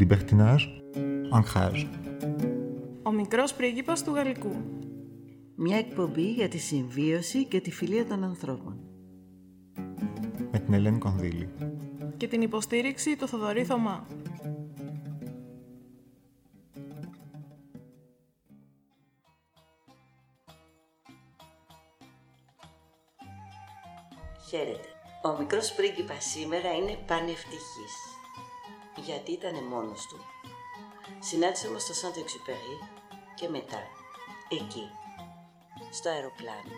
Libertinage, ancrage. Ο μικρός πρίγκιπας του Γαλλικού. Μια εκπομπή για τη συμβίωση και τη φιλία των ανθρώπων. Με την Ελένη Κονδύλη. Και την υποστήριξη του Θοδωρή Θωμά. Χαίρετε. Ο μικρός πρίγκιπας σήμερα είναι πανευτυχής. Γιατί ήταν μόνος του. Συνάντησε όμως το Σάντο Εξυπερί και μετά, εκεί, στο αεροπλάνο,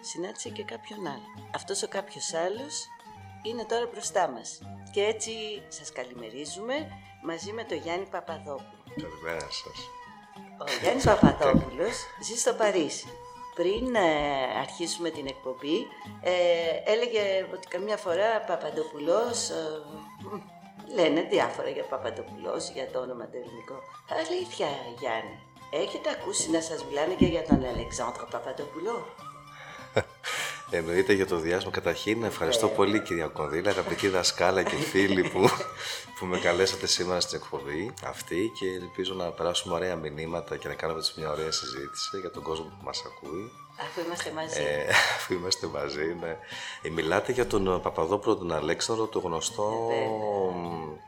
συνάντησε και κάποιον άλλο. Αυτός ο κάποιος άλλος είναι τώρα μπροστά μας. Και έτσι σας καλημερίζουμε μαζί με τον Γιάννη Παπαδόπουλο. Καλημέρα σας. Ο Γιάννης Παπαδόπουλος ζει στο Παρίσι. Πριν ε, αρχίσουμε την εκπομπή, ε, έλεγε ότι καμιά φορά Παπαδοπουλός... Ε, μ, λένε διάφορα για Παπαδοπουλός, για το όνομα το ελληνικό. Αλήθεια, Γιάννη. Έχετε ακούσει να σας μιλάνε και για τον Αλεξάνδρο Παπαδοπουλό; Εννοείται για το διάσημο. Καταρχήν, ευχαριστώ πολύ κυρία Κονδύλα, αγαπητή δασκάλα και φίλοι που, που με καλέσατε σήμερα στην εκπομπή αυτή και ελπίζω να περάσουμε ωραία μηνύματα και να κάνουμε έτσι μια ωραία συζήτηση για τον κόσμο που μας ακούει. Αφού είμαστε μαζί. Ε, αφού είμαστε μαζί, ναι. Ε, μιλάτε για τον Παπαδόπουλο τον Αλέξανδρο, το γνωστό...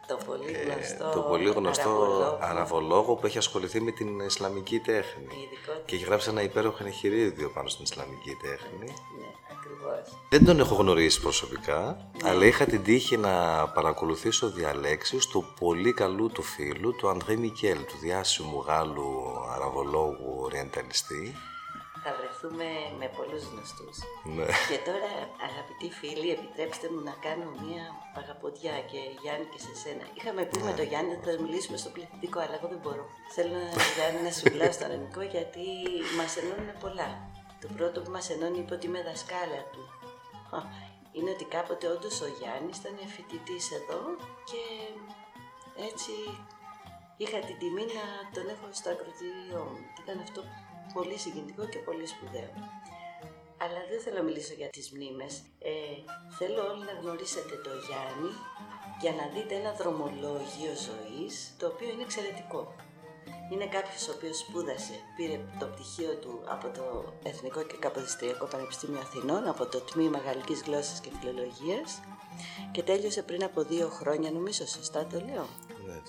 το πολύ ε, γνωστό, το πολύ γνωστό αραβολόγο. αραβολόγο που έχει ασχοληθεί με την Ισλαμική τέχνη. Ειδικότητα. Και έχει γράψει ένα υπέροχο εγχειρίδιο πάνω στην Ισλαμική τέχνη. Ναι, ακριβώς. Δεν τον έχω γνωρίσει προσωπικά, αλλά είχα την τύχη να παρακολουθήσω διαλέξεις του πολύ καλού του φίλου, του Ανδρέ Μικέλ, του διάσημου Γάλλου αραβολόγου ορειενταλιστή. Θα βρεθούμε με πολλούς γνωστούς. Ναι. Και τώρα, αγαπητοί φίλοι, επιτρέψτε μου να κάνω μία παγαποδιά και Γιάννη και σε σένα. Είχαμε πει με τον Γιάννη ότι θα μιλήσουμε στο πληθυντικό, αλλά εγώ δεν μπορώ. Θέλω να, Γιάννη, να σου μιλάω στο ελληνικό γιατί μας ενώνουν πολλά. Το πρώτο που μας ενώνει είπε ότι είμαι δασκάλα του. Α, Είναι ότι κάποτε όντως ο Γιάννης ήταν φοιτητής εδώ και έτσι είχα την τιμή να τον έχω στο ακροτήριό μου. Ήταν αυτό πολύ συγκινητικό και πολύ σπουδαίο. Αλλά δεν θέλω να μιλήσω για τις μνήμες. Ε, θέλω όλοι να γνωρίσετε το Γιάννη για να δείτε ένα δρομολόγιο ζωής το οποίο είναι εξαιρετικό. Είναι κάποιος ο οποίος σπούδασε, πήρε το πτυχίο του από το Εθνικό και Καποδιστριακό Πανεπιστήμιο Αθηνών, από το Τμήμα Γαλλικής Γλώσσας και Φιλολογίας και τέλειωσε πριν από δύο χρόνια, νομίζω σωστά το λέω.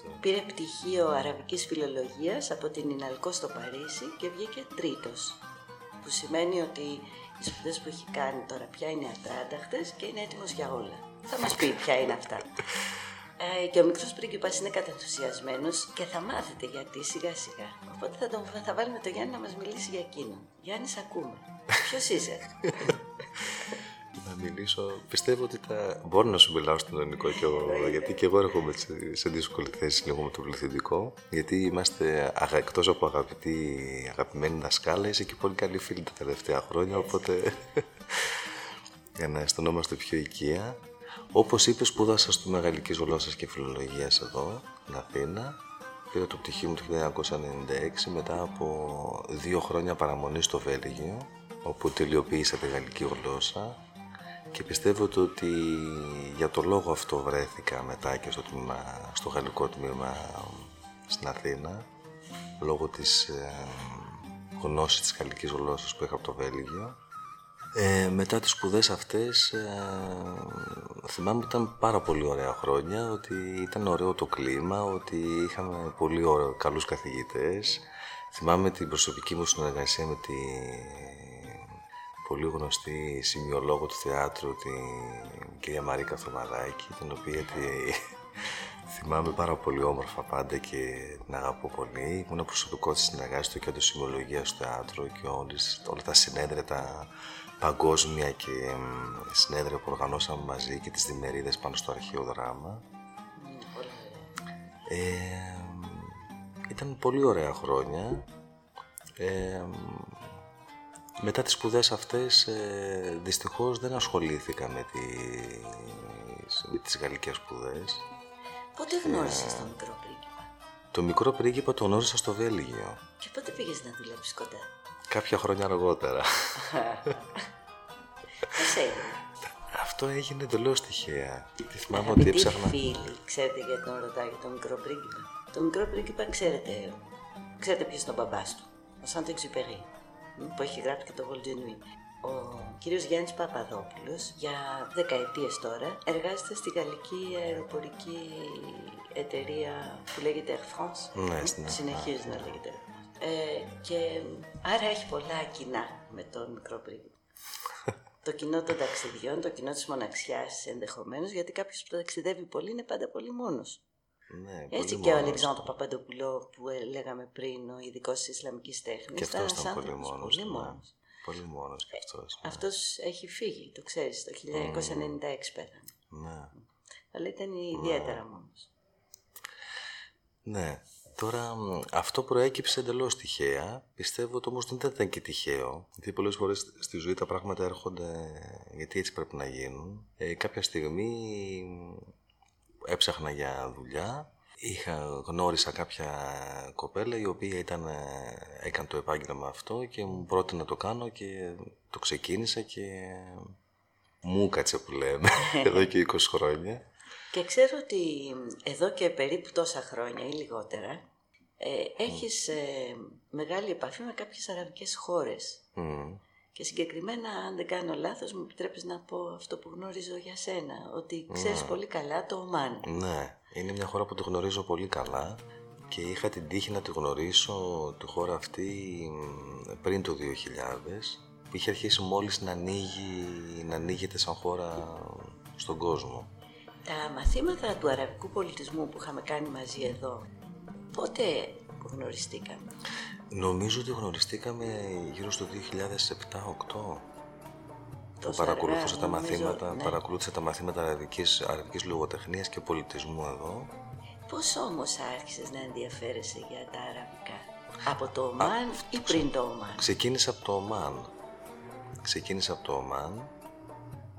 Ναι, το... Πήρε πτυχίο Αραβικής Φιλολογίας από την Ιναλκό στο Παρίσι και βγήκε τρίτος. Που σημαίνει ότι οι σπουδές που έχει κάνει τώρα πια είναι ατράνταχτες και είναι έτοιμος για όλα. Θα μας πει ποια είναι αυτά. Ε, και ο μικρός πρίγκιπας είναι κατενθουσιασμένος και θα μάθετε γιατί σιγά σιγά. Οπότε θα, τον, θα βάλουμε τον Γιάννη να μας μιλήσει για εκείνον. Γιάννης, σ' ακούμε. Ποιος είσαι; Να μιλήσω. Πιστεύω ότι τα... μπορώ να σου μιλάω στον ελληνικό κι εγώ, γιατί και εγώ έρχομαι σε, σε δύσκολη θέση λίγο με το πληθυντικό. Γιατί είμαστε αγα... εκτός από αγαπητοί, αγαπημένοι δασκάλα, είσαι και πολύ καλή φίλη τα τελευταία χρόνια, οπότε για να αισθανόμαστε πιο οικεία. Όπως είπες, σπούδασα στο Μεγαλικής Γλώσσας και Φιλολογίας εδώ, στην Αθήνα. Πήρα το πτυχίο μου το 1996 μετά από δύο χρόνια παραμονής στο Βέλγιο, όπου τελειοποίησα τη γαλλική γλώσσα και πιστεύω το ότι για το λόγο αυτό βρέθηκα μετά και στο, τμήμα, στο γαλλικό τμήμα στην Αθήνα λόγω της ε, γνώσης της γαλλικής γλώσσας που είχα από το Βέλγιο. Ε, μετά τις σπουδές αυτές ε, θυμάμαι ότι ήταν πάρα πολύ ωραία χρόνια, ότι ήταν ωραίο το κλίμα, ότι είχαμε πολύ ωραίο, καλούς καθηγητές. Θυμάμαι την προσωπική μου συνεργασία με τη πολύ γνωστή σημειολόγο του θεάτρου, την κυρία Μαρίκα Θωμαδάκη, την οποία τη... θυμάμαι πάρα πολύ όμορφα πάντα και την αγαπώ πολύ. Ήμουν προσωπικό της συνεργάσης στο κέντρο σημειολογίας του θεάτρου και όλες, όλα τα συνέδρια, τα παγκόσμια και εμ, συνέδρια που οργανώσαμε μαζί και τις διμερίδες πάνω στο αρχαίο δράμα. Ε, ήταν πολύ ωραία χρόνια. Ε, μετά τις σπουδές αυτές ε, δυστυχώς δεν ασχολήθηκα με τις, με τις γαλλικές σπουδές. Πότε γνώρισες τον μικρό πρίγκιπα; Το μικρό πρίγκιπα το γνώρισα στο Βέλγιο. και πότε πήγες να δουλέψεις κοντά; Κάποια χρόνια αργότερα. Πώς έγινε; Αυτό έγινε εντελώς τυχαία. Και θυμάμαι ότι Αγαπητοί έψαχνα. φίλοι, ξέρετε γιατί τον ρωτάω για τον μικρό πρίγκιπα. Το μικρό πρίγκιπα ξέρετε, ξέρετε ποιος είναι ο μπαμπάς του. Ο Σάντο Εξυπερί, που έχει γράψει και το Βολτζενουί. Ο κύριος Γιάννης Παπαδόπουλος για δεκαετίες τώρα εργάζεται στη γαλλική αεροπορική εταιρεία που λέγεται Air France. Ναι, ναι. Συνεχίζει να λέγεται Air France. Ε, και άρα έχει πολλά κοινά με τον μικρό πρίγκιπα. το κοινό των ταξιδιών, το κοινό της μοναξιάς ενδεχομένως, γιατί κάποιος που ταξιδεύει πολύ είναι πάντα πολύ μόνος. Ναι, Έτσι πολύ και ο μόνος. Αλεξάνδρου Παπαντοπουλό που ε, λέγαμε πριν, ο ειδικός της Ισλαμικής τέχνης. Και αυτός ήταν πολύ μόνος. Πολύ ναι. μόνος. Πολύ μόνος και αυτός. ναι. Αυτός έχει φύγει, το ξέρεις, το 1996 πέθανε. Ναι. Αλλά ήταν ιδιαίτερα μόνος. Ναι. Τώρα μ, αυτό προέκυψε εντελώς τυχαία. Πιστεύω ότι όμως δεν ήταν και τυχαίο. Γιατί πολλές φορές στη ζωή τα πράγματα έρχονται γιατί έτσι πρέπει να γίνουν. Ε, κάποια στιγμή μ, έψαχνα για δουλειά. Είχα, γνώρισα κάποια κοπέλα η οποία ήταν, ε, έκανε το επάγγελμα αυτό και μου πρότεινε να το κάνω και το ξεκίνησα και μου κάτσε που λέμε εδώ και 20 χρόνια. Και ξέρω ότι εδώ και περίπου τόσα χρόνια ή λιγότερα ε, έχεις ε, μεγάλη επαφή με κάποιες αραβικές χώρες. Μμ. Και συγκεκριμένα, αν δεν κάνω λάθος, μου επιτρέπεις να πω αυτό που γνωρίζω για σένα, ότι ξέρεις πολύ καλά το Ομάν. Ναι, είναι μια χώρα που τη γνωρίζω πολύ καλά και είχα την τύχη να τη γνωρίσω τη χώρα αυτή μ, πριν το 2000 που είχε αρχίσει μόλις να, ανοίγει, να ανοίγεται σαν χώρα στον κόσμο. Τα μαθήματα του αραβικού πολιτισμού που είχαμε κάνει μαζί εδώ, πότε γνωριστήκαμε; Νομίζω ότι γνωριστήκαμε γύρω στο 2007-2008 που Τόσο παρακολουθούσα αργά, τα νομίζω, μαθήματα, ναι. παρακολούθησα τα μαθήματα αραβικής, αραβικής λογοτεχνίας και πολιτισμού εδώ. Πώς όμως άρχισες να ενδιαφέρεσαι για τα αραβικά; Από το Ομάν ή πριν το Ομάν; Ξεκίνησα από το Ομάν. Ξεκίνησα από το Ομάν.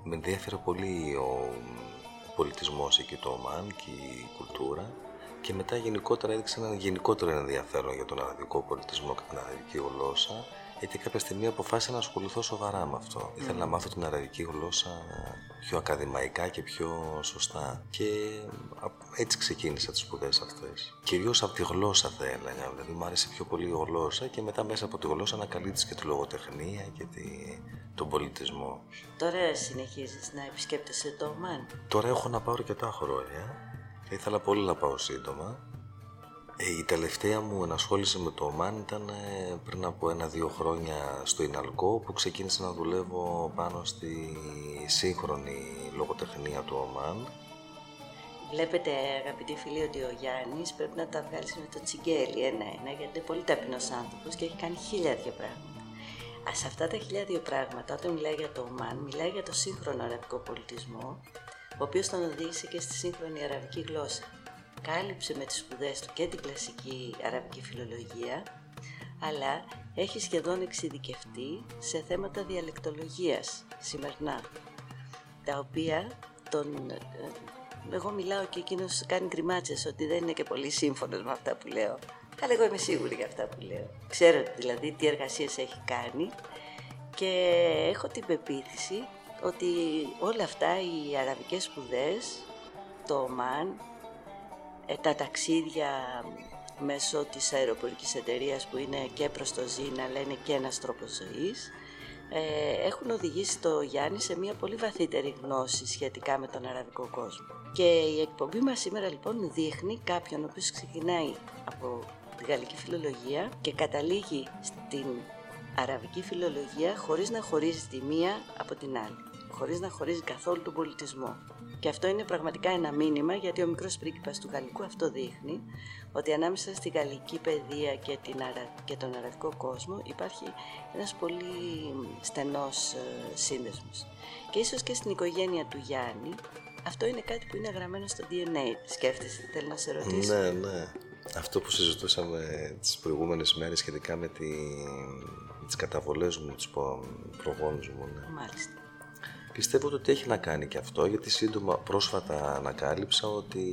Με ενδιαφέρε πολύ ο, ο πολιτισμός εκεί το Ομάν και η κουλτούρα. Και μετά γενικότερα έδειξε ένα γενικότερο ενδιαφέρον για τον αραβικό πολιτισμό και την αραβική γλώσσα. Γιατί κάποια στιγμή αποφάσισα να ασχοληθώ σοβαρά με αυτό. Ήθελα να μάθω την αραβική γλώσσα πιο ακαδημαϊκά και πιο σωστά. Και α, έτσι ξεκίνησα τις σπουδές αυτές. Κυρίως από τη γλώσσα θα έλεγα, δηλαδή μου άρεσε πιο πολύ η γλώσσα και μετά μέσα από τη γλώσσα ανακαλύπτεις και τη λογοτεχνία και τη, τον πολιτισμό. Τώρα συνεχίζεις να επισκέπτεσαι το Ομάν. Τώρα έχω να πάω αρκετά χρόνια. Θα ήθελα πολύ να πάω σύντομα. Ε, η τελευταία μου ενασχόληση με το Ομάν ήταν ε, πριν από ένα-δύο χρόνια στο Ιναλκό που ξεκίνησα να δουλεύω πάνω στη σύγχρονη λογοτεχνία του Ομάν. Βλέπετε αγαπητοί φίλοι ότι ο Γιάννης πρέπει να τα βγάλει με το τσιγκέλι ένα-ένα γιατί είναι πολύ ταπεινός άνθρωπος και έχει κάνει χίλια-δυο πράγματα. Α, σε αυτά τα χιλιάδιο πράγματα, όταν μιλάει για το Ομάν, μιλάει για το σύγχρονο αραβικό πολιτισμό, ο οποίος τον οδήγησε και στη σύγχρονη αραβική γλώσσα. Κάλυψε με τις σπουδές του και την κλασική αραβική φιλολογία, αλλά έχει σχεδόν εξειδικευτεί σε θέματα διαλεκτολογίας σημερινά, τα οποία τον... ε, Εγώ μιλάω και εκείνος κάνει γκριμάτσες ότι δεν είναι και πολύ σύμφωνος με αυτά που λέω. Αλλά εγώ είμαι σίγουρη για αυτά που λέω. Ξέρω δηλαδή τι εργασίες έχει κάνει και έχω την πεποίθηση ότι όλα αυτά οι αραβικές σπουδές, το Ομάν, ε, τα ταξίδια μέσω της αεροπορικής εταιρείας που είναι και προς το ζήν αλλά είναι και ένας τρόπος ζωής ε, έχουν οδηγήσει το Γιάννη σε μια πολύ βαθύτερη γνώση σχετικά με τον αραβικό κόσμο. Και η εκπομπή μας σήμερα λοιπόν δείχνει κάποιον ο οποίος ξεκινάει από τη γαλλική φιλολογία και καταλήγει στην αραβική φιλολογία χωρίς να χωρίζει τη μία από την άλλη, χωρίς να χωρίζει καθόλου τον πολιτισμό. Και αυτό είναι πραγματικά ένα μήνυμα γιατί ο μικρός πρίγκιπας του Γαλλικού αυτό δείχνει ότι ανάμεσα στη γαλλική παιδεία και, την αρα... και τον αραβικό κόσμο υπάρχει ένας πολύ στενός ε, σύνδεσμος. Και ίσως και στην οικογένεια του Γιάννη αυτό είναι κάτι που είναι γραμμένο στο DNA. Σκέφτεσαι, τι θέλω να σε ρωτήσω. Ναι, ναι. Αυτό που συζητούσαμε τις προηγούμενες μέρες σχετικά με, τη, με τις καταβολές μου, τους προ- προγόνους μου. Ναι. Μάλιστα. Πιστεύω ότι έχει να κάνει και αυτό, γιατί σύντομα πρόσφατα ανακάλυψα ότι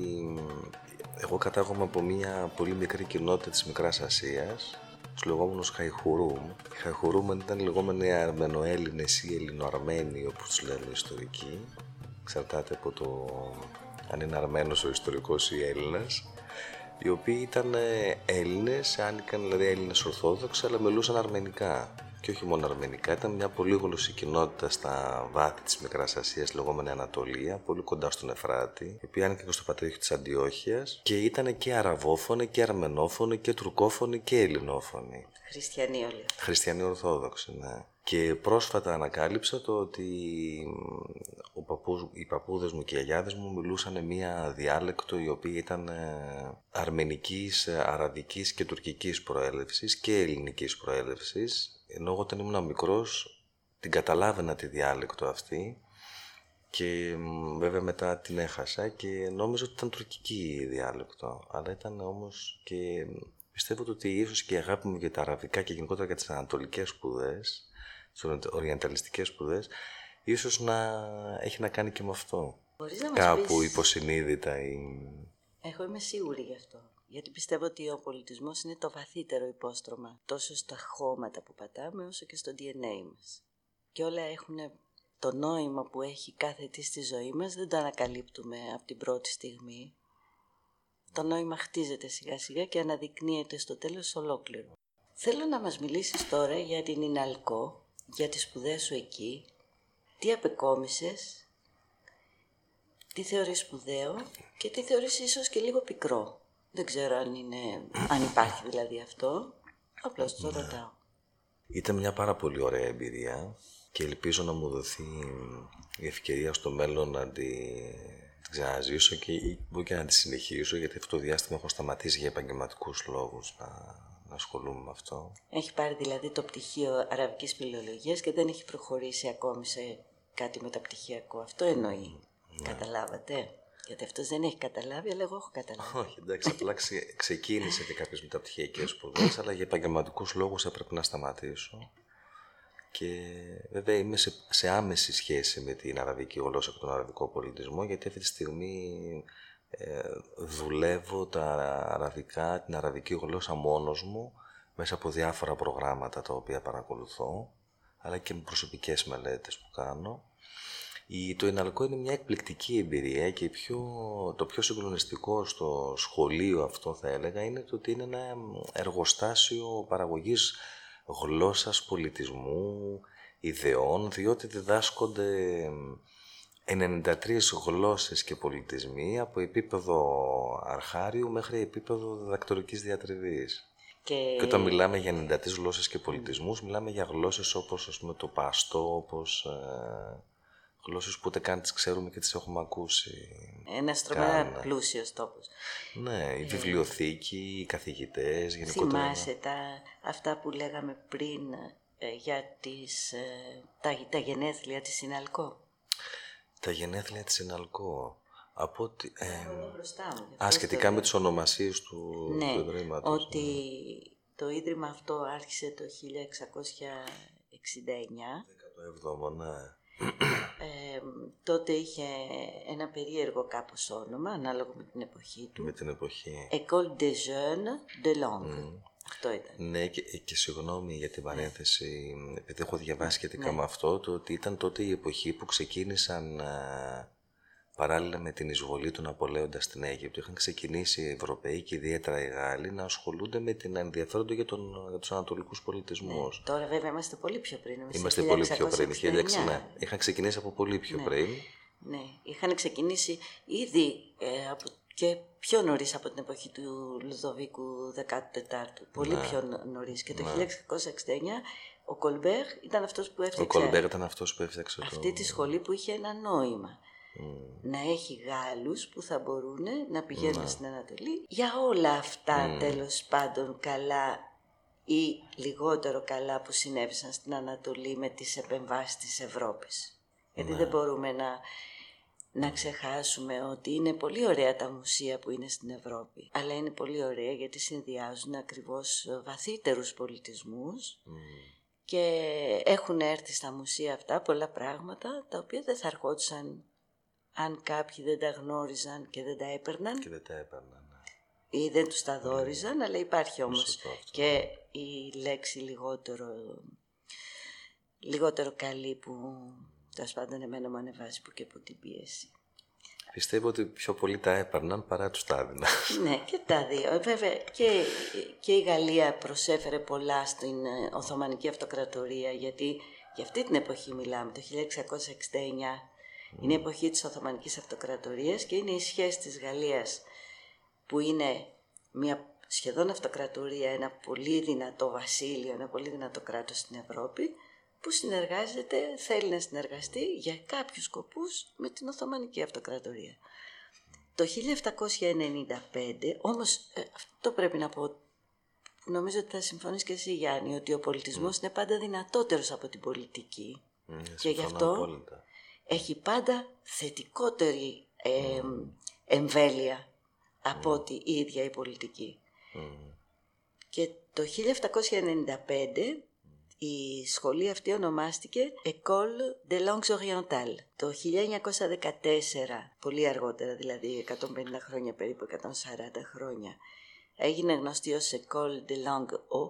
εγώ κατάγομαι από μια πολύ μικρή κοινότητα της Μικράς Ασίας, τους λεγόμενους Χαϊχουρούμ. Οι Χαϊχουρούμ ήταν οι λεγόμενοι Αρμενοέλληνες ή Ελληνοαρμένοι, όπως τους λένε οι ιστορικοί. Εξαρτάται από το αν είναι Αρμένος ο ιστορικός ή Έλληνας. Οι οποίοι ήταν ε, Έλληνες, άνοικαν δηλαδή Έλληνες Ορθόδοξοι, αλλά μιλούσαν αρμενικά. Και όχι μόνο αρμενικά, ήταν μια πολύ γλωσσή κοινότητα στα βάθη της Μικράς Ασίας, λεγόμενη Ανατολία, πολύ κοντά στον Εφράτη, η οποία άνοικε και στο πατρίδιο της Αντιόχειας και ήταν και αραβόφωνοι και αρμενόφωνοι και τουρκόφωνοι και ελληνόφωνοι. Χριστιανοί όλοι. Χριστιανοί Ορθόδοξοι, ναι. Και πρόσφατα ανακάλυψα το ότι ο παππούς, οι παππούδες μου και οι αγιάδες μου μιλούσαν μία διάλεκτο η οποία ήταν ε, αρμενικής, ε, αραβικής και τουρκικής προέλευσης και ελληνικής προέλευσης. Ενώ εγώ όταν ήμουν μικρός την καταλάβαινα τη διάλεκτο αυτή και βέβαια μετά την έχασα και νόμιζα ότι ήταν τουρκική η διάλεκτο. Αλλά ήταν όμως και πιστεύω ότι ίσως και η αγάπη μου για τα αραβικά και γενικότερα για τις ανατολικές σπουδές στις οριανταλιστικές σπουδές, ίσως να έχει να κάνει και με αυτό. Μπορείς να μας Κάπου πεις- υποσυνείδητα ή... Εγώ είμαι σίγουρη γι' αυτό. Γιατί πιστεύω ότι ο πολιτισμός είναι το βαθύτερο υπόστρωμα τόσο στα χώματα που πατάμε όσο και στο DNA μας. Και όλα έχουν το νόημα που έχει κάθε τι στη ζωή μας, δεν το ανακαλύπτουμε από την πρώτη στιγμή. Το νόημα χτίζεται σιγά σιγά και αναδεικνύεται στο τέλος ολόκληρο. Θέλω να μας μιλήσεις τώρα για την Ιναλκό, για τις σπουδές σου εκεί, τι απεκόμισες, τι θεωρείς σπουδαίο και τι θεωρείς ίσως και λίγο πικρό. Δεν ξέρω αν, είναι, αν υπάρχει δηλαδή αυτό, απλώς το ρωτάω. Ήταν μια πάρα πολύ ωραία εμπειρία και ελπίζω να μου δοθεί η ευκαιρία στο μέλλον να τη την ξαναζήσω και ή μπορεί και να τη συνεχίσω γιατί αυτό το διάστημα έχω σταματήσει για επαγγελματικούς λόγους να, να ασχολούμαι με αυτό. Έχει πάρει δηλαδή το πτυχίο αραβικής φιλολογίας και δεν έχει προχωρήσει ακόμη σε κάτι μεταπτυχιακό. Αυτό εννοεί. Καταλάβατε; Γιατί αυτός δεν έχει καταλάβει, αλλά εγώ έχω καταλάβει. Όχι, εντάξει, απλά ξε- ξεκίνησε και κάποιες μεταπτυχιακές σπουδές, αλλά για επαγγελματικούς λόγους έπρεπε να σταματήσω. Και βέβαια είμαι σε, σε άμεση σχέση με την αραβική γλώσσα και τον αραβικό πολιτισμό, γιατί αυτή τη στιγμή ε, δουλεύω τα αραβικά, την αραβική γλώσσα μόνος μου, μέσα από διάφορα προγράμματα τα οποία παρακολουθώ, αλλά και με προσωπικές μελέτες που κάνω. Η, το Ιναλκό είναι μια εκπληκτική εμπειρία και η πιο, το πιο συγκλονιστικό στο σχολείο αυτό θα έλεγα είναι το ότι είναι ένα εργοστάσιο παραγωγής γλώσσας, πολιτισμού, ιδεών, διότι διδάσκονται 93 γλώσσες και πολιτισμοί από επίπεδο αρχάριου μέχρι επίπεδο διδακτορικής διατριβής. Και, Και όταν μιλάμε για 93 γλώσσες και πολιτισμούς, μιλάμε για γλώσσες όπως ας πούμε, το παστό, όπως ε, γλώσσες που ούτε καν τις ξέρουμε και τις έχουμε ακούσει. ένας τρομερά Κάνε. πλούσιος τόπος. Ναι, η βιβλιοθήκη, οι καθηγητές, γενικότερα. Θυμάσαι τα, αυτά που λέγαμε πριν ε, για τις, ε, τα, τα γενέθλια της Ιναλκό. Τα γενέθλια της Ιναλκό. Από ότι, ε, Εδώ μπροστά μου. γι' α, αυτό σχετικά το με τις ονομασίες του, Ναι, του Ιδρύματος. ότι το Ίδρυμα αυτό άρχισε το 1669. 17ο, ναι. Ε, τότε είχε ένα περίεργο κάπως όνομα, ανάλογα με την εποχή του. Με την εποχή. École des jeunes de langue. Αυτό ήταν. Ναι, και, και συγγνώμη για την παρένθεση, επειδή έχω διαβάσει σχετικά Ναι. με αυτό, το ότι ήταν τότε η εποχή που ξεκίνησαν α, παράλληλα με την εισβολή του Ναπολέοντα στην Αίγυπτο. Είχαν ξεκινήσει οι Ευρωπαίοι και ιδιαίτερα οι Γάλλοι να ασχολούνται με την ενδιαφέροντα για, τον, για τους ανατολικούς πολιτισμούς. Τώρα βέβαια είμαστε πολύ πιο πριν. Είμαστε, Είμαστε στο πολύ πιο πριν. 1669. 1600, ναι. Είχαν ξεκινήσει από πολύ πιο πριν. Ναι, είχαν ξεκινήσει ήδη ε, από, και πιο νωρίς από την εποχή του Λουδοβίκου 14ου. Πολύ Ναι. πιο νο- νωρίς. Και το 1669 ο Κολμπέρ ήταν αυτός που Ο έφτιαξε Κολμπέρ ήταν αυτός που έφτιαξε το... αυτή τη σχολή που είχε ένα νόημα. Να έχει Γάλλους που θα μπορούν να πηγαίνουν Ναι. στην Ανατολή για όλα αυτά τέλος πάντων καλά ή λιγότερο καλά που συνέβησαν στην Ανατολή με τις επεμβάσεις της Ευρώπης. Γιατί Ναι. δεν μπορούμε να, να ξεχάσουμε ότι είναι πολύ ωραία τα μουσεία που είναι στην Ευρώπη. Αλλά είναι πολύ ωραία γιατί συνδυάζουν ακριβώς βαθύτερους πολιτισμούς και έχουν έρθει στα μουσεία αυτά πολλά πράγματα τα οποία δεν θα αρχόντουσαν αν κάποιοι δεν τα γνώριζαν και δεν τα έπαιρναν Και δεν τα έπαιρναν. ναι. ή δεν τους τα δόριζαν, αλλά υπάρχει όμως Σωστό αυτό. και η λέξη λιγότερο, λιγότερο καλή που τέλος πάντων εμένα μου ανεβάζει που και από την πίεση. Πιστεύω ότι πιο πολύ τα έπαιρναν παρά τους τα έδιναν. Ναι, και τα δύο. Ε, Βέβαια και, και η Γαλλία προσέφερε πολλά στην ε, Οθωμανική Αυτοκρατορία γιατί για αυτή την εποχή μιλάμε, το 1669 είναι η εποχή της Οθωμανικής Αυτοκρατορίας και είναι η σχέση της Γαλλίας που είναι μια σχεδόν αυτοκρατορία, ένα πολύ δυνατό βασίλειο, ένα πολύ δυνατό κράτος στην Ευρώπη που συνεργάζεται, θέλει να συνεργαστεί για κάποιους σκοπούς με την Οθωμανική Αυτοκρατορία. Το 1795, όμως ε, αυτό πρέπει να πω, νομίζω ότι θα συμφωνείς και εσύ Γιάννη, ότι ο πολιτισμός είναι πάντα δυνατότερος από την πολιτική. Mm, και γι' συμφωνώ αυτό απόλυτα. έχει πάντα θετικότερη ε, εμβέλεια από ότι η ίδια η πολιτική. Και το 1795 η σχολή αυτή ονομάστηκε École de Langues Orientales. Το 1914, πολύ αργότερα δηλαδή, 150 χρόνια περίπου, 140 χρόνια, έγινε γνωστή ως École de Langue O.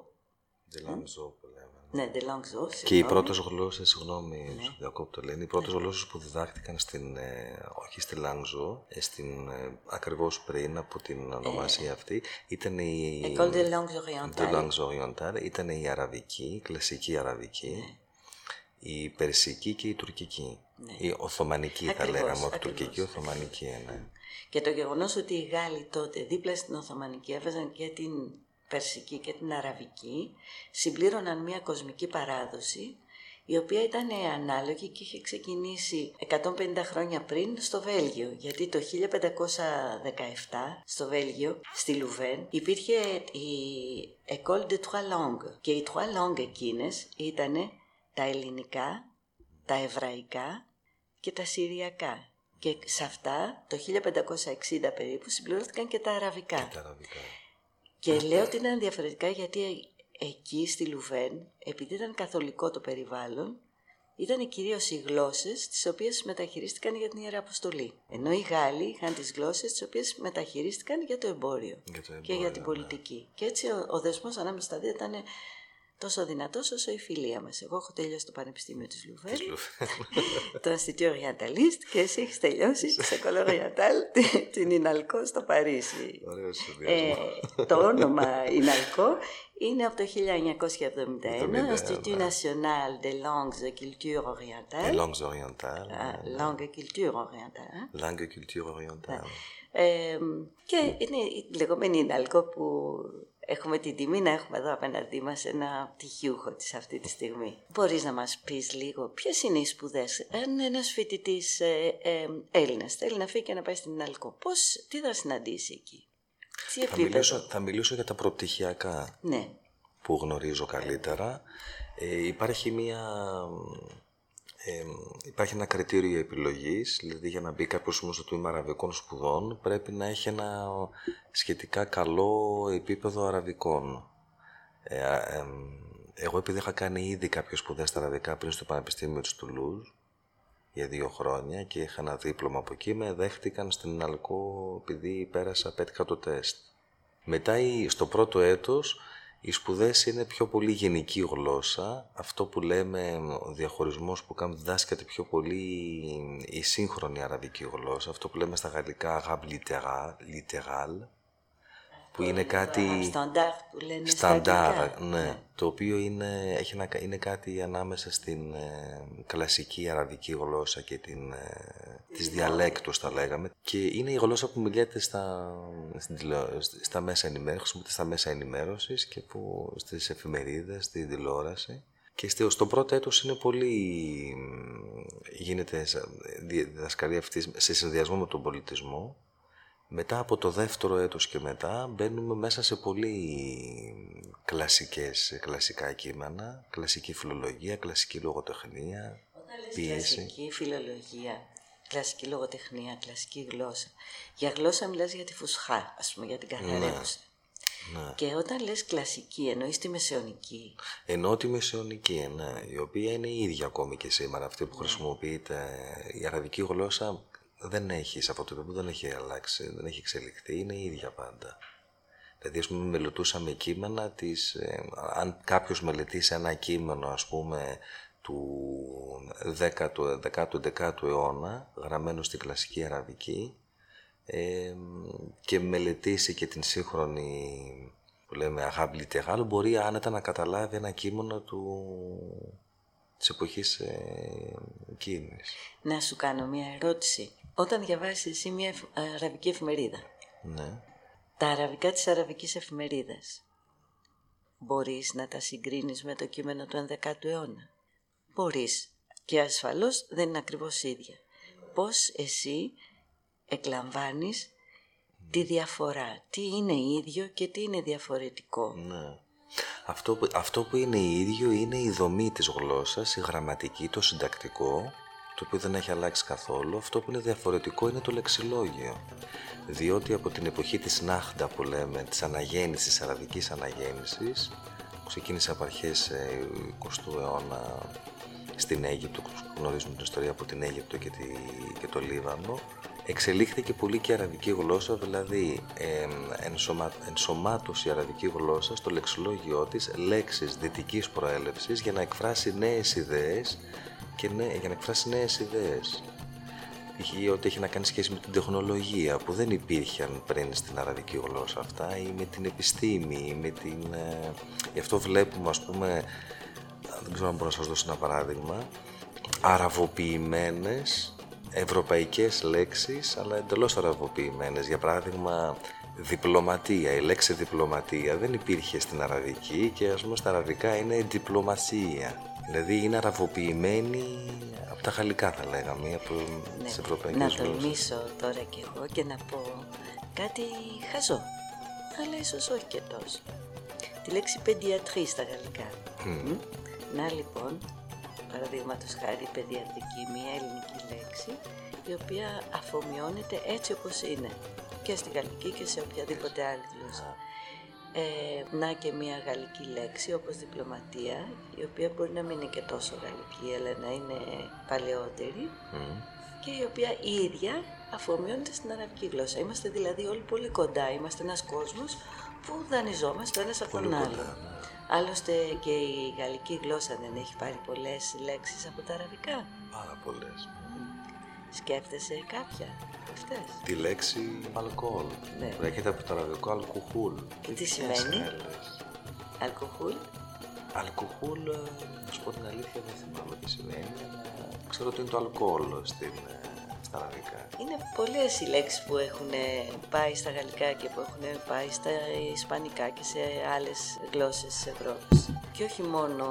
De Languedoc που λέμε. Ναι, de Langues O. Και οι συγγνώμη. πρώτες γλώσσες, συγγνώμη, σου διακόπτω, λένε, οι πρώτες γλώσσες που διδάχτηκαν στην, ε, όχι στη Λάγζο, ε, στην, ε, ακριβώς πριν από την ονομασία αυτή, ήταν η... École de Langues De Orientales. Langues Orientales, ήταν η αραβική, η κλασική αραβική, η περσική και η τουρκική. Η οθωμανική θα Ακριβώς, λέγαμε, όχι ακριβώς, τουρκική, οθωμανική, ναι. Και το γεγονός ότι οι Γάλλοι τότε δίπλα στην Οθωμανική έβαζαν και την Περσική και την Αραβική, συμπλήρωναν μια κοσμική παράδοση, η οποία ήταν ανάλογη και είχε ξεκινήσει 150 χρόνια πριν στο Βέλγιο. Γιατί το 1517 στο Βέλγιο, στη Λουβέν, υπήρχε η École de Trois Langues. Και οι Trois Langues εκείνες ήταν τα ελληνικά, τα εβραϊκά και τα συριακά. Και σε αυτά το 1560 περίπου συμπληρώθηκαν και τα αραβικά. Τα αραβικά. Και λέω ότι ήταν διαφορετικά γιατί εκεί στη Λουβέν, επειδή ήταν καθολικό το περιβάλλον, ήταν κυρίως οι γλώσσες τις οποίες μεταχειρίστηκαν για την Ιερά Αποστολή. Ενώ οι Γάλλοι είχαν τις γλώσσες τις οποίες μεταχειρίστηκαν για το εμπόριο, Για το και εμπόριο, για την ναι. πολιτική. Και έτσι ο, ο δεσμός ανάμεσα στα δύο ήταν τόσο δυνατός όσο η φιλία μας. Εγώ έχω τελειώσει το Πανεπιστήμιο της Λουβέν, το Institut Orientaliste και εσύ έχεις τελειώσει σε École Orientale την Ιναλκό στο Παρίσι. Ωραίος συνδυασμός. Ε, το όνομα Ιναλκό είναι από το 1971, 71, Institut ναι. National de Langues et Culture Les Orientale. langues orientales. Ah, Langue et Culture Orientale. ε. Langue et culture orientale. Ε, και είναι η λεγόμενη Ιναλκό που έχουμε την τιμή να έχουμε εδώ απέναντί μας ένα πτυχιούχο της αυτή τη στιγμή. Μπορείς να μας πεις λίγο ποιες είναι οι σπουδές; Αν ένας φοιτητής ε, ε, Έλληνας θέλει να φύγει και να πάει στην Ιναλκό, πώς, τι θα συναντήσει εκεί; Τι Θα επίπεδο; μιλήσω, θα μιλήσω για τα προπτυχιακά Ναι. που γνωρίζω καλύτερα. Ε, υπάρχει μια... Ε, υπάρχει ένα κριτήριο επιλογής, δηλαδή για να μπει κάποιος όμως στο τμήμα αραβικών σπουδών πρέπει να έχει ένα σχετικά καλό επίπεδο αραβικών. Ε, α, εμ, εγώ επειδή είχα κάνει ήδη κάποιες σπουδές στα αραβικά πριν στο Πανεπιστήμιο της Τουλούζ για δύο χρόνια και είχα ένα δίπλωμα από εκεί, με δέχτηκαν στην Αλκό επειδή πέρασα, πέτυχα το τεστ. Μετά η- στο πρώτο έτος οι σπουδές είναι πιο πολύ γενική γλώσσα. Αυτό που λέμε ο διαχωρισμός που κάνουμε διδάσκεται πιο πολύ η σύγχρονη αραβική γλώσσα. Αυτό που λέμε στα γαλλικά arabe littéral, littéral που είναι κάτι... Σταντάρ που λένε στα Σταντάρ, αγγλικά. ναι. Το οποίο είναι, έχει να, είναι κάτι ανάμεσα στην ε, κλασική αραβική γλώσσα και την, ε, της διαλέκτους θα λέγαμε. Και είναι η γλώσσα που μιλιέται στα, στην τηλεο- στα μέσα ενημέρωσης, χρησιμοποιείται στα μέσα ενημέρωσης και που, στις εφημερίδες, στη τηλεόραση. Και στο, στο πρώτο έτος είναι πολύ... μ, γίνεται σε- δι- διδασκαλία αυτής σε συνδυασμό με τον πολιτισμό. Μετά από το δεύτερο έτος και μετά μπαίνουμε μέσα σε πολύ κλασικές, κλασικά κείμενα, κλασική φιλολογία, κλασική λογοτεχνία, Όταν λες πίεση. κλασική φιλολογία, κλασική λογοτεχνία, κλασική γλώσσα. Για γλώσσα μιλάς για τη φουσχά, ας πούμε, για την καθαρεύουσα. Ναι. Και όταν λες κλασική, εννοείς τη μεσαιωνική. Ενώ τη μεσαιωνική, ναι, η οποία είναι η ίδια ακόμη και σήμερα, αυτή που χρησιμοποιείται. Η αραβική γλώσσα δεν έχει, σε αυτό το επίπεδο δεν έχει αλλάξει, δεν έχει εξελιχθεί, είναι η ίδια πάντα. Δηλαδή, ας πούμε, μελετούσαμε κείμενα της, ε, αν κάποιος μελετήσει ένα κείμενο, ας πούμε, του 10ου, 10ου, αιώνα, γραμμένο στην κλασική αραβική ε, και μελετήσει και την σύγχρονη που λέμε αγάπη τεράλ, μπορεί άνετα να καταλάβει ένα κείμενο του, της εποχής ε, εκείνης. Να σου κάνω μια ερώτηση. Όταν διαβάσεις εσύ μια αραβική εφημερίδα, Ναι. τα αραβικά της αραβικής εφημερίδας, μπορείς να τα συγκρίνεις με το κείμενο του 11ου αιώνα. Μπορείς. Και ασφαλώς δεν είναι ακριβώς ίδια. Πώς εσύ εκλαμβάνεις τη διαφορά. Τι είναι ίδιο και τι είναι διαφορετικό. Ναι. Αυτό που, αυτό που είναι ίδιο είναι η δομή της γλώσσας, η γραμματική, το συντακτικό, το οποίο δεν έχει αλλάξει καθόλου. Αυτό που είναι διαφορετικό είναι το λεξιλόγιο. Διότι από την εποχή της Νάχντα που λέμε, της αναγέννησης, της αραβικής αναγέννησης, που ξεκίνησε από αρχές ε, 20ου αιώνα στην Αίγυπτο, γνωρίζουμε την ιστορία από την Αίγυπτο και, τη, και το Λίβανο, εξελίχθηκε πολύ και η αραβική γλώσσα, δηλαδή ε, ενσωμα, ενσωμάτωσε η αραβική γλώσσα στο λεξιλόγιό της λέξεις δυτικής προέλευσης για να εκφράσει νέες ιδέες και νέ, για να εκφράσει νέες ιδέες. Π.χ. ό,τι έχει να κάνει σχέση με την τεχνολογία που δεν υπήρχαν πριν στην αραβική γλώσσα αυτά ή με την επιστήμη ή με την... Ε, γι' αυτό βλέπουμε ας πούμε, δεν ξέρω αν μπορώ να σας δώσω ένα παράδειγμα, αραβοποιημένες ευρωπαϊκές λέξεις αλλά εντελώς αραβοποιημένες. Για παράδειγμα διπλωματία, η λέξη διπλωματία δεν υπήρχε στην αραβική και ας πούμε στα αραβικά είναι διπλωμασία. Δηλαδή είναι αραβοποιημένη από τα γαλλικά θα λέγαμε, από Ναι. τις ευρωπαϊκές Να γλώσσες. τολμήσω τώρα κι εγώ και να πω κάτι χαζό. Αλλά ίσως όχι και τόσο. Τη λέξη παιδιατρή στα γαλλικά. Μμ. Να λοιπόν, παραδείγματος χάρη παιδιατρική, μια ελληνική λέξη η οποία αφομοιώνεται έτσι όπως είναι και στη γαλλική και σε οποιαδήποτε άλλη γλώσσα. Ε, να και μια γαλλική λέξη όπως διπλωματία η οποία μπορεί να μην είναι και τόσο γαλλική αλλά να είναι παλαιότερη Μμ. και η οποία η ίδια αφομοιώνεται στην αραβική γλώσσα. Είμαστε δηλαδή όλοι πολύ κοντά. Είμαστε ένας κόσμος που δανειζόμαστε ο ένας από Πολύ τον κοντά, άλλο. ναι. Άλλωστε και η γαλλική γλώσσα δεν έχει πάρει πολλές λέξεις από τα αραβικά. Πάρα πολλές. Σκέφτεσαι κάποια από αυτές; Τη λέξη αλκοόλ. Ναι. που Έρχεται από το αραβικό αλκουχούλ. Και τι ποιες σημαίνει; άλλες; Αλκουχούλ. Αλκουχούλ, ε, να σου πω την αλήθεια, δεν θυμάμαι τι σημαίνει, αλλά ξέρω ότι είναι το αλκοόλ στην, ε, στα αραβικά. Είναι πολλές οι λέξεις που έχουν πάει στα γαλλικά και που έχουν πάει στα ισπανικά και σε άλλες γλώσσες της Ευρώπης. Και όχι μόνο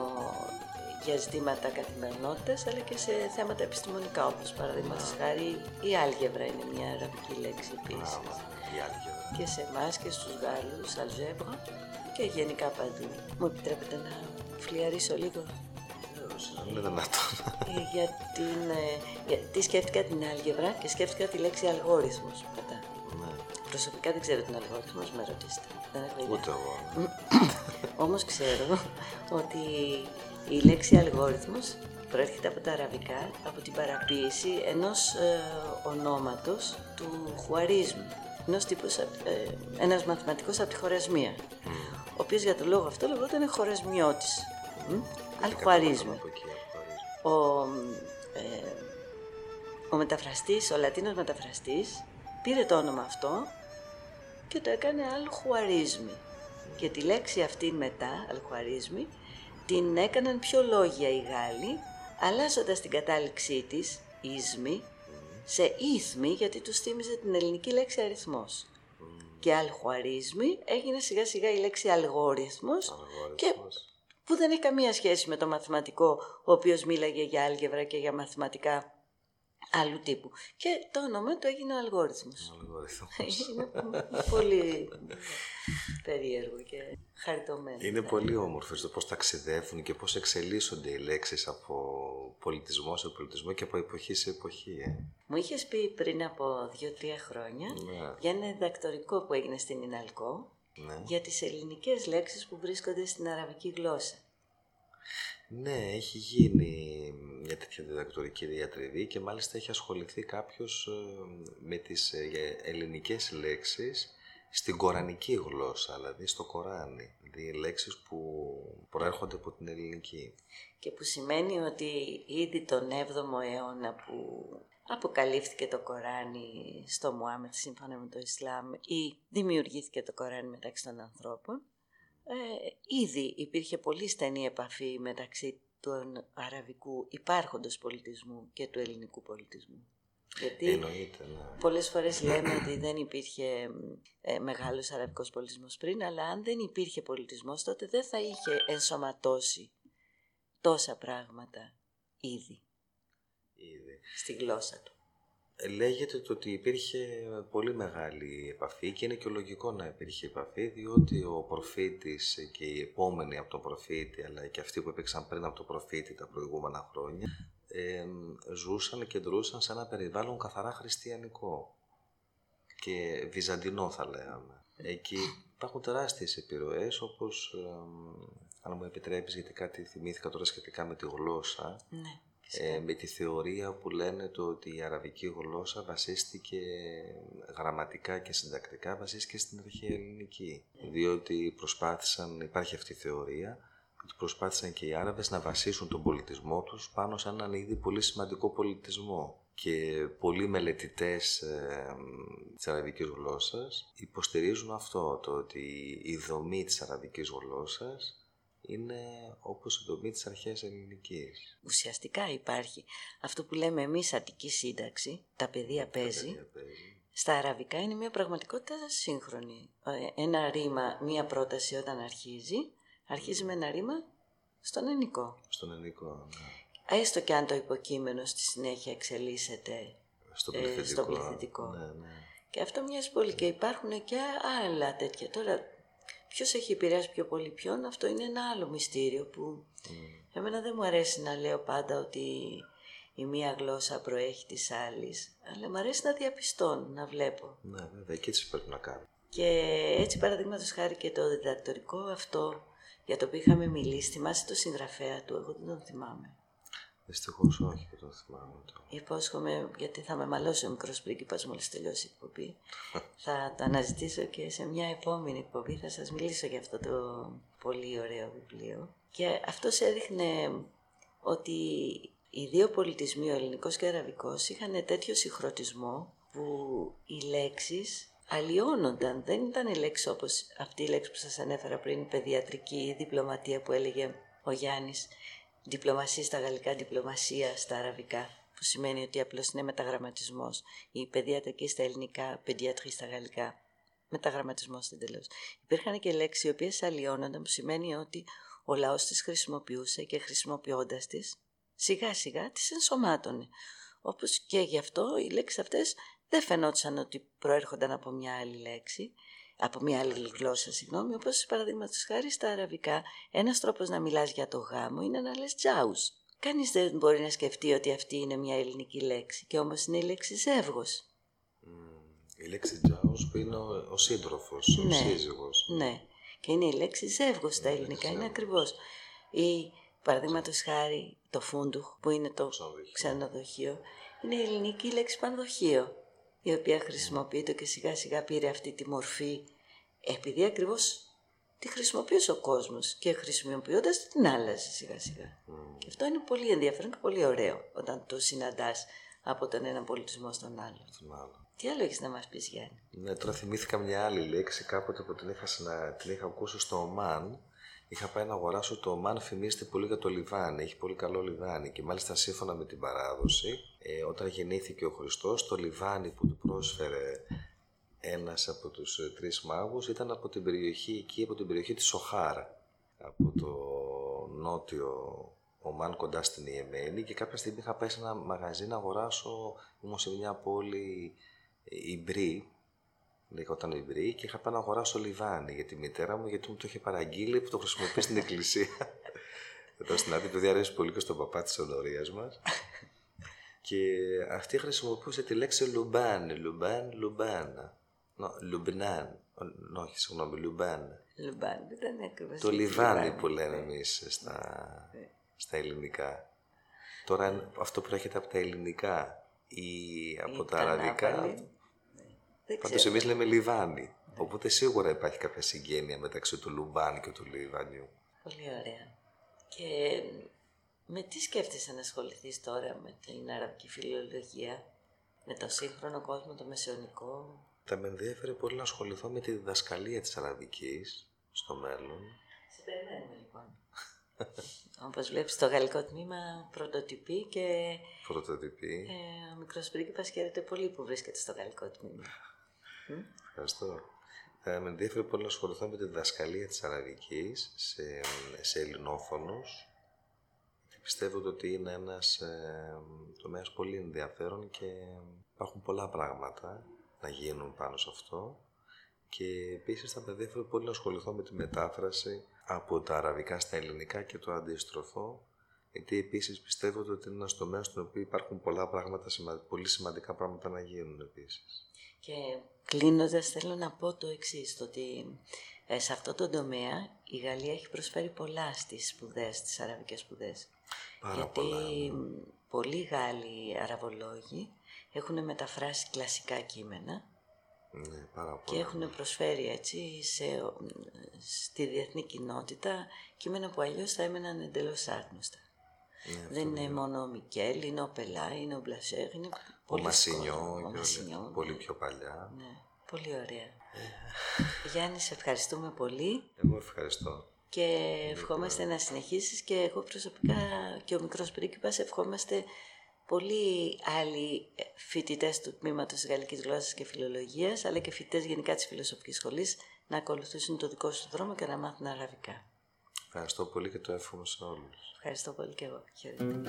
για ζητήματα καθημερινότητας, αλλά και σε θέματα επιστημονικά, όπως παραδείγματος χάρη η άλγευρα είναι μια αραβική λέξη επίσης. Μπράβο, η άλγευρα. Και σε εμάς και στους Γάλλους, αλγεύρα και γενικά παντού. Μου επιτρέπετε να φλιαρίσω λίγο; Βεβαίως, Είναι δυνατόν. Ε, για την, ε, γιατί σκέφτηκα την άλγευρα και σκέφτηκα τη λέξη αλγόριθμος μετά. ναι, Προσωπικά δεν ξέρω την αλγόριθμος, με ρωτήσετε. Δεν έχω ιδέα. ούτε εγώ. Όμως ξέρω ότι η λέξη αλγόριθμος προέρχεται από τα αραβικά, από την παραποίηση ενός ε, ονόματος του χουαρίσμου. Ενός τύπους, ε, ένας μαθηματικός από τη Χορασμία, ο οποίος για τον λόγο αυτό λεγόταν Χορασμιώτης. Μ, Αλχουαρίσμου. Από εκεί, αλχουαρίσμου. Ο, ε, ο μεταφραστής, ο Λατίνος μεταφραστής, πήρε το όνομα αυτό και το έκανε αλχουαρίσμι. Και τη λέξη αυτή μετά, αλχουαρίσμι, την έκαναν πιο λόγια οι Γάλλοι, αλλάζοντας την κατάληξή της, ίσμι, σε ήθμι, γιατί τους θύμιζε την ελληνική λέξη αριθμός. Και αλχουαρίσμι έγινε σιγά σιγά η λέξη αλγόριθμος και Αλγόριθμος. που δεν έχει καμία σχέση με το μαθηματικό, ο οποίος μίλαγε για άλγευρα και για μαθηματικά άλλου τύπου. Και το όνομα του έγινε ο αλγόριθμος. Αλγόριθμος. Είναι πολύ περίεργο και χαριτωμένο. Είναι πολύ όμορφο το πώς ταξιδεύουν και πώς εξελίσσονται οι λέξεις από πολιτισμό σε πολιτισμό και από εποχή σε εποχή. Ε. Μου είχες πει πριν από δύο-τρία χρόνια Ναι. για ένα διδακτορικό που έγινε στην Ιναλκό Ναι. για τις ελληνικές λέξεις που βρίσκονται στην αραβική γλώσσα. Ναι, έχει γίνει μια τέτοια διδακτορική διατριβή και μάλιστα έχει ασχοληθεί κάποιος ε, με τις ε, ελληνικές λέξεις στην κορανική γλώσσα, δηλαδή στο Κοράνι. Δηλαδή λέξεις που προέρχονται από την ελληνική. Και που σημαίνει ότι ήδη τον 7ο αιώνα που αποκαλύφθηκε το Κοράνι στο Μουάμετ σύμφωνα με το Ισλάμ ή δημιουργήθηκε το Κοράνι μεταξύ των ανθρώπων, ε, ήδη υπήρχε πολύ στενή επαφή μεταξύ του αραβικού υπάρχοντος πολιτισμού και του ελληνικού πολιτισμού. Γιατί Εννοείται, ναι. πολλές φορές λέμε ότι δεν υπήρχε ε, μεγάλος αραβικός πολιτισμός πριν, αλλά αν δεν υπήρχε πολιτισμός τότε δεν θα είχε ενσωματώσει τόσα πράγματα ήδη Ήδη. στη γλώσσα του. Ε, Λέγεται το ότι υπήρχε πολύ μεγάλη επαφή και είναι και λογικό να υπήρχε επαφή διότι ο προφήτης και οι επόμενοι από τον προφήτη αλλά και αυτοί που υπήρξαν πριν από τον προφήτη τα προηγούμενα χρόνια ε, ζούσαν και δρούσαν σε ένα περιβάλλον καθαρά χριστιανικό και βυζαντινό θα λέγαμε. Εκεί υπάρχουν τεράστιες επιρροές όπως, ε, αν μου επιτρέπεις γιατί κάτι θυμήθηκα τώρα σχετικά με τη γλώσσα, Ναι. Ε, με τη θεωρία που λένε το ότι η αραβική γλώσσα βασίστηκε γραμματικά και συντακτικά βασίστηκε στην αρχαία ελληνική. Διότι προσπάθησαν, υπάρχει αυτή η θεωρία, ότι προσπάθησαν και οι Άραβες να βασίσουν τον πολιτισμό τους πάνω σε έναν ήδη πολύ σημαντικό πολιτισμό. Και πολλοί μελετητές ε, της αραβικής γλώσσας υποστηρίζουν αυτό, το ότι η δομή της αραβικής γλώσσας είναι όπως η δομή της αρχαίας ελληνικής. Ουσιαστικά υπάρχει αυτό που λέμε εμείς Αττική σύνταξη, τα παιδεία παίζει, Παιδιά παίζει. στα αραβικά είναι μια πραγματικότητα σύγχρονη. Ε, Ένα ρήμα, μια πρόταση όταν αρχίζει, αρχίζει με ένα ρήμα στον ελληνικό. Στον ελληνικό, ναι. Έστω και αν το υποκείμενο στη συνέχεια εξελίσσεται Στο ε, πληθυντικό. στο πληθυντικό. Ναι, ναι. Και αυτό μοιάζει πολύ και υπάρχουν και άλλα τέτοια. Τώρα, ποιος έχει επηρεάσει πιο πολύ ποιον, αυτό είναι ένα άλλο μυστήριο που εμένα δεν μου αρέσει να λέω πάντα ότι η μία γλώσσα προέχει της άλλης, αλλά μου αρέσει να διαπιστώνω, να βλέπω. Ναι, βέβαια, και έτσι πρέπει να κάνουμε. Και έτσι παραδείγματος χάρη και το διδακτορικό αυτό για το οποίο είχαμε μιλήσει, θυμάσαι το συγγραφέα του, εγώ δεν τον θυμάμαι. Δυστυχώς όχι, δεν το θυμάμαι. Το. Υπόσχομαι, γιατί θα με μαλώσει ο μικρός πρίγκιπας μόλις τελειώσει η εκπομπή. θα το αναζητήσω και σε μια επόμενη εκπομπή θα σας μιλήσω για αυτό το πολύ ωραίο βιβλίο. Και αυτό έδειχνε ότι οι δύο πολιτισμοί, ο ελληνικός και ο αραβικός, είχαν τέτοιο συγχρονισμό που οι λέξεις αλλοιώνονταν. Δεν ήταν οι λέξεις όπως αυτή η λέξη που σας ανέφερα πριν, η παιδιατρική, η διπλωματία που έλεγε ο Γιάννης. Διπλωμασία στα γαλλικά, διπλωμασία στα αραβικά, που σημαίνει ότι απλώς είναι μεταγραμματισμός. Η παιδιατρική στα ελληνικά, παιδιατρή στα γαλλικά, μεταγραμματισμός εντελώς. Υπήρχαν και λέξεις οι οποίες αλλοιώνονταν, που σημαίνει ότι ο λαός τις χρησιμοποιούσε και χρησιμοποιώντας τις, σιγά σιγά τις ενσωμάτωνε. Όπως και γι' αυτό οι λέξεις αυτές δεν φαινόταν ότι προέρχονταν από μια άλλη λέξη, από μια άλλη γλώσσα, συγγνώμη, όπως παραδείγματος χάρη στα αραβικά, ένας τρόπος να μιλάς για το γάμο είναι να λες τζάους. Κανείς δεν μπορεί να σκεφτεί ότι αυτή είναι μια ελληνική λέξη και όμως είναι η λέξη ζεύγος. Η λέξη τζάος που είναι ο, ο σύντροφος, ο Ναι. σύζυγος. Ναι. Και είναι η λέξη ζεύγος στα ελληνικά, είναι ακριβώς. Ή παραδείγματος χάρη το φούντουχ που είναι το Ξενοδοχείο. ξενοδοχείο, είναι η ελληνική λέξη πανδοχείο, η οποία χρησιμοποιείται και σιγά σιγά πήρε αυτή τη μορφή επειδή ακριβώς τη χρησιμοποιούσε ο κόσμος και χρησιμοποιώντας την άλλαζε σιγά σιγά. Και αυτό είναι πολύ ενδιαφέρον και πολύ ωραίο όταν το συναντάς από τον έναν πολιτισμό στον άλλο. Στον άλλο. Τι άλλο έχεις να μας πεις Γιάννη; Ναι, τώρα θυμήθηκα μια άλλη λέξη κάποτε που την είχα, συνα... την είχα ακούσει στο Ομάν. Είχα πάει να αγοράσω το Ομάν, φημίζεται πολύ για το λιβάνι. Έχει πολύ καλό λιβάνι. Και μάλιστα σύμφωνα με την παράδοση, ε, όταν γεννήθηκε ο Χριστός, το λιβάνι που του πρόσφερε ένας από τους ε, τρεις μάγους ήταν από την περιοχή εκεί, από την περιοχή της Σοχάρα. Από το νότιο Ομάν κοντά στην Ιεμένη και κάποια στιγμή είχα πάει σε ένα μαγαζί να αγοράσω, ήμουν σε μια πόλη ε, Ιμπρή, Λέγονταν Ιμπρή και είχα πάει να αγοράσω λιβάνι για τη μητέρα μου γιατί μου το είχε παραγγείλει που το χρησιμοποιεί στην εκκλησία. Εδώ στην Άδεια, παιδί αρέσει πολύ και στον παπά της ονορίας μας. και αυτή χρησιμοποιούσε τη λέξη λουμπάν, λουμπάν, λουμπάνα. Νο, λουμπνάν. Ω, Όχι, συγγνώμη, λουμπάν. Λουμπάν, δεν ήταν ακριβώς Το η λιβάνι λιβάνι. που λέμε εμείς στα, στα ελληνικά. Τώρα αν αυτό προέρχεται από τα ελληνικά ή από Ή τα τα αραβικά. Ναύαλη. Δεν Πάντως ξέρω. εμείς λέμε λιβάνι. Οπότε σίγουρα υπάρχει κάποια συγγένεια μεταξύ του Λουμπάν και του Λιβανιού. Πολύ ωραία. Και με τι σκέφτεσαι να ασχοληθείς τώρα με την αραβική φιλολογία, με το σύγχρονο κόσμο, το μεσαιωνικό; Θα με ενδιαφέρει πολύ να ασχοληθώ με τη διδασκαλία της αραβικής στο μέλλον. Σε περιμένουμε λοιπόν. Όπως βλέπεις το γαλλικό τμήμα πρωτοτυπεί και Πρωτοτυπή. ε, ο μικρός πρίγκιπας χαίρεται πολύ που βρίσκεται στο γαλλικό τμήμα. Ευχαριστώ. Θα με ενδιαφέρει πολύ να ασχοληθώ με τη διδασκαλία της αραβικής σε, σε ελληνόφωνους. Πιστεύω ότι είναι ένας ε, τομέας πολύ ενδιαφέρον και υπάρχουν πολλά πράγματα να γίνουν πάνω σε αυτό. Και επίσης θα με ενδιαφέρει πολύ να ασχοληθώ με τη μετάφραση από τα αραβικά στα ελληνικά και το αντίστροφο. Γιατί επίσης πιστεύω ότι είναι ένας τομέας στον οποίο υπάρχουν πολλά πράγματα, σημα- πολύ σημαντικά πράγματα να γίνουν επίσης. Και κλείνοντας θέλω να πω το εξής, το ότι ε, σε αυτό το τομέα η Γαλλία έχει προσφέρει πολλά στις σπουδές, στις αραβικές σπουδές. Πάρα Γιατί πολλά, ναι. μ, πολλοί Γάλλοι αραβολόγοι έχουν μεταφράσει κλασικά κείμενα Ναι, πάρα και πολλά. έχουν προσφέρει έτσι σε, μ, στη διεθνή κοινότητα κείμενα που αλλιώς θα έμεναν εντελώς άγνωστα. Ναι, Δεν είναι μόνο ο Μικέλ, είναι ο Πελά, είναι ο Μπλασέρ, είναι Ο πολύ Μασινιό, κόσμο. και Ο όλοι- Μασινιό, πολύ ναι. πιο παλιά. Ναι, πολύ ωραία. Γιάννη, σε ευχαριστούμε πολύ Εγώ ευχαριστώ. και ευχόμαστε να συνεχίσεις και εγώ προσωπικά και ο μικρός πρίγκιπας ευχόμαστε πολλοί άλλοι ε, φοιτητές του τμήματος της Γαλλικής Γλώσσας και Φιλολογίας αλλά και φοιτητές γενικά της Φιλοσοφικής Σχολής να ακολουθήσουν το δικό σου δρόμο και να μάθουν αραβικά. Ευχαριστώ πολύ και το εύχομαι σε όλους. Ευχαριστώ πολύ και εγώ. Χαίρετε.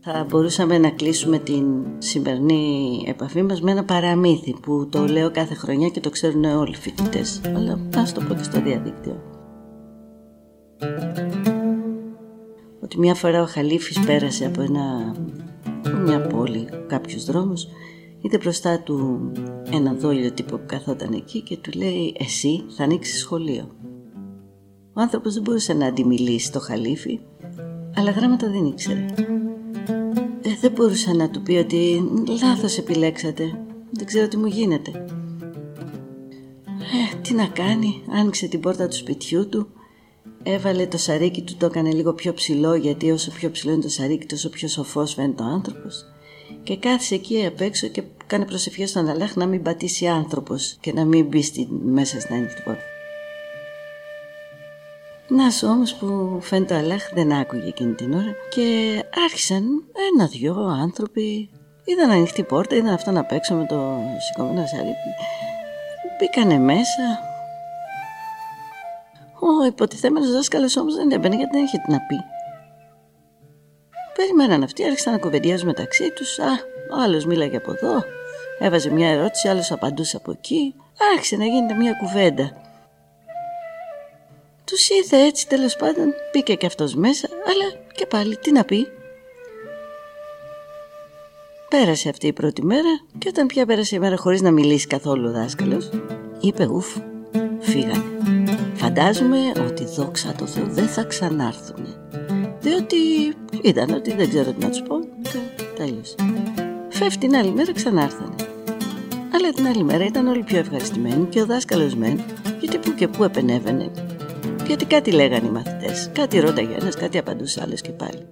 Θα μπορούσαμε να κλείσουμε την σημερινή επαφή μας με ένα παραμύθι που το λέω κάθε χρονιά και το ξέρουν όλοι οι φοιτητές. Αλλά ας το πω και στο διαδίκτυο. Ότι μια φορά ο Χαλίφης πέρασε από ένα, μια πόλη, κάποιους δρόμους, είδε μπροστά του ένα δόλιο τύπο που καθόταν εκεί και του λέει «Εσύ θα ανοίξεις σχολείο». Ο άνθρωπος δεν μπορούσε να αντιμιλήσει το Χαλίφη, αλλά γράμματα δεν ήξερε. Ε, δεν μπορούσε να του πει ότι λάθος επιλέξατε, δεν ξέρω τι μου γίνεται. Ε, τι να κάνει, άνοιξε την πόρτα του σπιτιού του, έβαλε το σαρίκι του, το έκανε λίγο πιο ψηλό γιατί όσο πιο ψηλό είναι το σαρίκι τόσο πιο σοφός φαίνεται ο άνθρωπος. Και κάθισε εκεί απ' έξω και κάνει προσευχές στον Αλάχ να μην πατήσει άνθρωπος και να μην μπει στη, μέσα στην ανοιχτή πόρτα. Να σου όμως που φαίνεται ο Αλάχ δεν άκουγε εκείνη την ώρα και άρχισαν ένα-δυο άνθρωποι. Είδαν ανοιχτή πόρτα, είδαν αυτό να παίξω με το σηκωμένο σαρίκι. Μπήκανε μέσα ο υποτιθέμενος δάσκαλος όμως δεν έμπαινε γιατί δεν είχε τι να πει Περιμέναν αυτοί, άρχισαν να κουβεντιάζουν μεταξύ τους Α, ο άλλος μίλαγε από εδώ Έβαζε μια ερώτηση, άλλος απαντούσε από εκεί Άρχισε να γίνεται μια κουβέντα τους είδε έτσι τέλος πάντων, μπήκε και αυτός μέσα, αλλά και πάλι τι να πει. Πέρασε αυτή η πρώτη μέρα και όταν πια πέρασε η μέρα χωρίς να μιλήσει καθόλου ο δάσκαλος, είπε ουφ, φύγανε. Φαντάζομαι ότι δόξα τω Θεώ δεν θα ξανάρθουν. Διότι είδαν ότι δεν ξέρω τι να τους πω και τέλειωσε. Φεύγει την άλλη μέρα ξανάρθανε. Αλλά την άλλη μέρα ήταν όλοι πιο ευχαριστημένοι και ο δάσκαλος μεν, γιατί που και που επενέβαινε γιατί κάτι λέγανε οι μαθητές, κάτι ρώταγε ένας, κάτι απαντούσε άλλος και πάλι.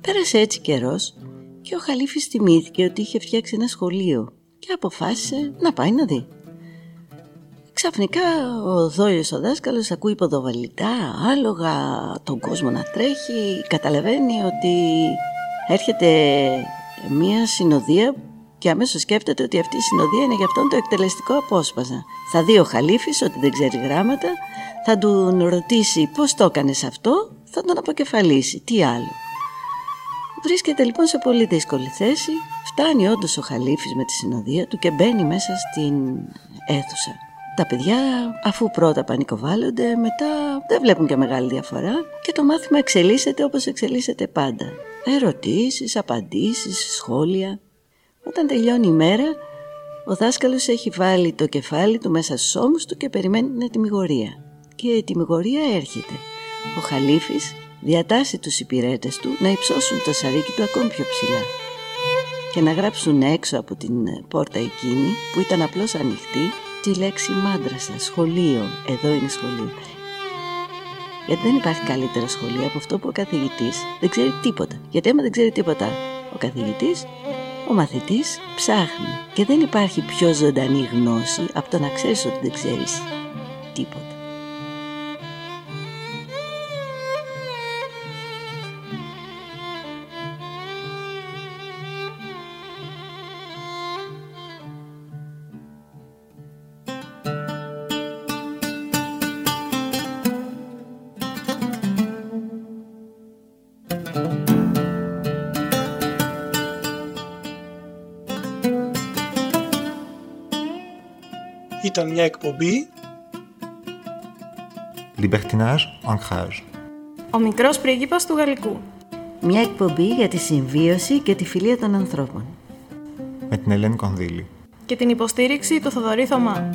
Πέρασε έτσι καιρός και ο Χαλίφης θυμήθηκε ότι είχε φτιάξει ένα σχολείο και αποφάσισε να πάει να δει. Ξαφνικά ο δόλιος ο δάσκαλος ακούει ποδοβαλιτά, άλογα, τον κόσμο να τρέχει, καταλαβαίνει ότι έρχεται μια συνοδεία και αμέσως σκέφτεται ότι αυτή η συνοδεία είναι για αυτόν το εκτελεστικό απόσπασμα. Θα δει ο Χαλίφης ότι δεν ξέρει γράμματα, θα του ρωτήσει πώς το έκανες αυτό, θα τον αποκεφαλίσει, τι άλλο. Βρίσκεται λοιπόν σε πολύ δύσκολη θέση, φτάνει όντως ο Χαλίφης με τη συνοδεία του και μπαίνει μέσα στην αίθουσα. Τα παιδιά αφού πρώτα πανικοβάλλονται, μετά δεν βλέπουν και μεγάλη διαφορά και το μάθημα εξελίσσεται όπως εξελίσσεται πάντα. Ερωτήσεις, απαντήσεις, σχόλια. Όταν τελειώνει η μέρα, ο δάσκαλος έχει βάλει το κεφάλι του μέσα στους ώμους του και περιμένει την ετοιμιγορία. Και η ετοιμιγορία έρχεται. Ο Χαλίφης διατάσσει τους υπηρέτες του να υψώσουν το σαρίκι του ακόμη πιο ψηλά και να γράψουν έξω από την ε, πόρτα εκείνη που ήταν απλώς ανοιχτή τη λέξη μάντρασα, σχολείο, εδώ είναι σχολείο. Γιατί δεν υπάρχει καλύτερο σχολείο από αυτό που ο καθηγητής δεν ξέρει τίποτα. Γιατί άμα δεν ξέρει τίποτα ο καθηγητής, ο μαθητής ψάχνει. Και δεν υπάρχει πιο ζωντανή γνώση από το να ξέρεις ότι δεν ξέρεις τίποτα. Ήταν μια εκπομπή Libertinage, ancrage. Ο μικρός πρίγκιπας του Γαλλικού. Μια εκπομπή για τη συμβίωση και τη φιλία των ανθρώπων. Με την Ελένη Κονδύλη. Και την υποστήριξη του Θοδωρή Θωμά.